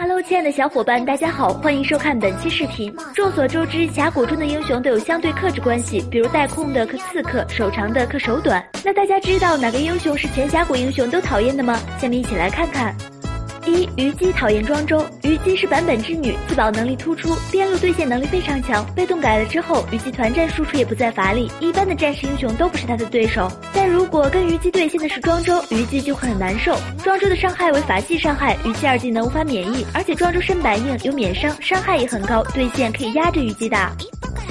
Hello，亲爱的小伙伴，大家好，欢迎收看本期视频。众所周知，峡谷中的英雄都有相对克制关系，比如带控的克刺客，手长的克手短。那大家知道哪个英雄是全峡谷英雄都讨厌的吗？下面一起来看看。一虞姬讨厌庄周，虞姬是版本之女，自保能力突出，边路对线能力非常强。被动改了之后，虞姬团战输出也不再乏力，一般的战士英雄都不是她的对手。但如果跟虞姬对线的是庄周，虞姬就会很难受。庄周的伤害为法系伤害，虞姬二技能无法免疫，而且庄周身板硬，有免伤，伤害也很高，对线可以压着虞姬打。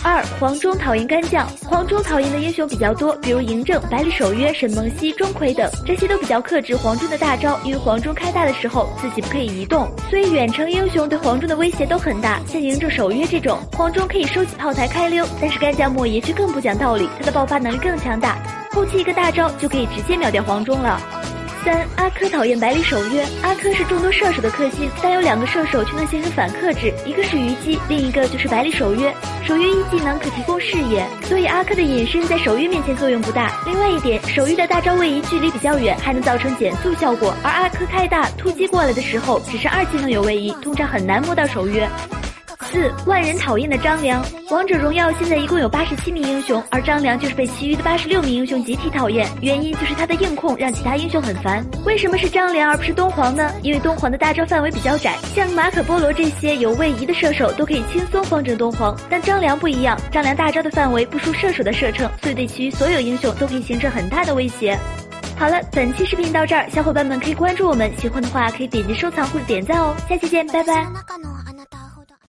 二黄忠讨厌干将，黄忠讨厌的英雄比较多，比如嬴政、百里守约、沈梦溪、钟馗等，这些都比较克制黄忠的大招，因为黄忠开大的时候自己不可以移动，所以远程英雄对黄忠的威胁都很大。像嬴政、守约这种，黄忠可以收起炮台开溜，但是干将莫邪却更不讲道理，他的爆发能力更强大，后期一个大招就可以直接秒掉黄忠了。三阿珂讨厌百里守约。阿珂是众多射手的克星，但有两个射手却能形成反克制，一个是虞姬，另一个就是百里守约。守约一技能可提供视野，所以阿珂的隐身在守约面前作用不大。另外一点，守约的大招位移距离比较远，还能造成减速效果，而阿珂开大突击过来的时候，只剩二技能有位移，通常很难摸到守约。四万人讨厌的张良，王者荣耀现在一共有八十七名英雄，而张良就是被其余的八十六名英雄集体讨厌，原因就是他的硬控让其他英雄很烦。为什么是张良而不是东皇呢？因为东皇的大招范围比较窄，像马可波罗这些有位移的射手都可以轻松方阵东皇，但张良不一样，张良大招的范围不输射手的射程，所以对其余所有英雄都可以形成很大的威胁。好了，本期视频到这儿，小伙伴们可以关注我们，喜欢的话可以点击收藏或者点赞哦，下期见，拜拜。